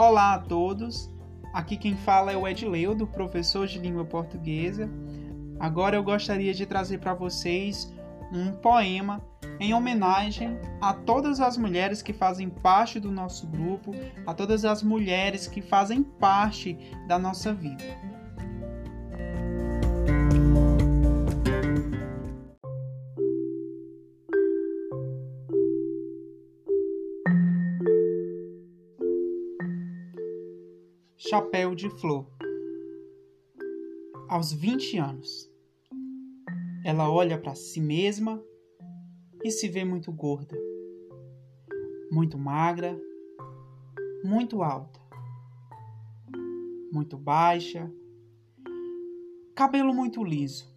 Olá a todos, aqui quem fala é o Edleudo, professor de língua portuguesa. Agora eu gostaria de trazer para vocês um poema em homenagem a todas as mulheres que fazem parte do nosso grupo, a todas as mulheres que fazem parte da nossa vida. Chapéu de Flor. Aos 20 anos, ela olha para si mesma e se vê muito gorda, muito magra, muito alta, muito baixa, cabelo muito liso,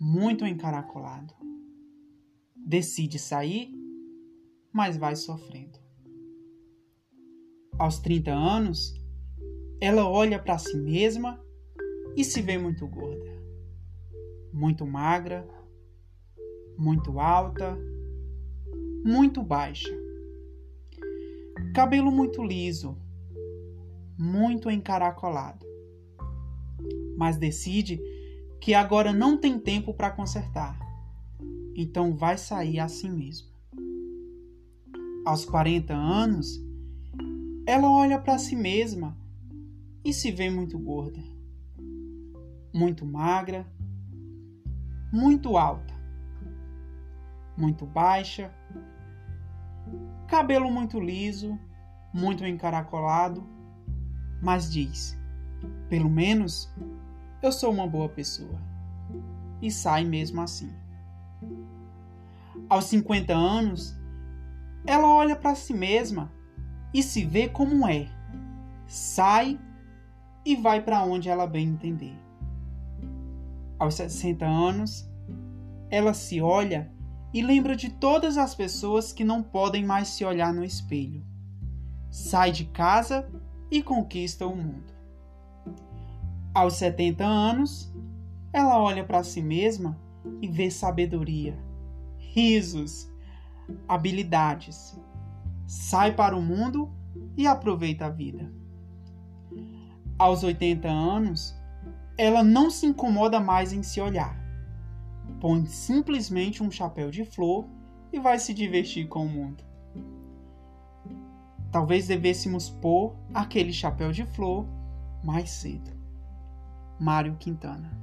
muito encaracolado. Decide sair, mas vai sofrendo. Aos 30 anos, ela olha para si mesma e se vê muito gorda, muito magra, muito alta, muito baixa, cabelo muito liso, muito encaracolado. Mas decide que agora não tem tempo para consertar, então vai sair assim mesmo. Aos 40 anos, ela olha para si mesma e se vê muito gorda, muito magra, muito alta, muito baixa, cabelo muito liso, muito encaracolado, mas diz: pelo menos eu sou uma boa pessoa. E sai mesmo assim. Aos 50 anos, ela olha para si mesma e se vê como é. Sai e vai para onde ela bem entender. Aos 60 anos, ela se olha e lembra de todas as pessoas que não podem mais se olhar no espelho. Sai de casa e conquista o mundo. Aos 70 anos, ela olha para si mesma e vê sabedoria, risos, habilidades. Sai para o mundo e aproveita a vida aos 80 anos, ela não se incomoda mais em se olhar. Põe simplesmente um chapéu de flor e vai se divertir com o mundo. Talvez devêssemos pôr aquele chapéu de flor mais cedo. Mário Quintana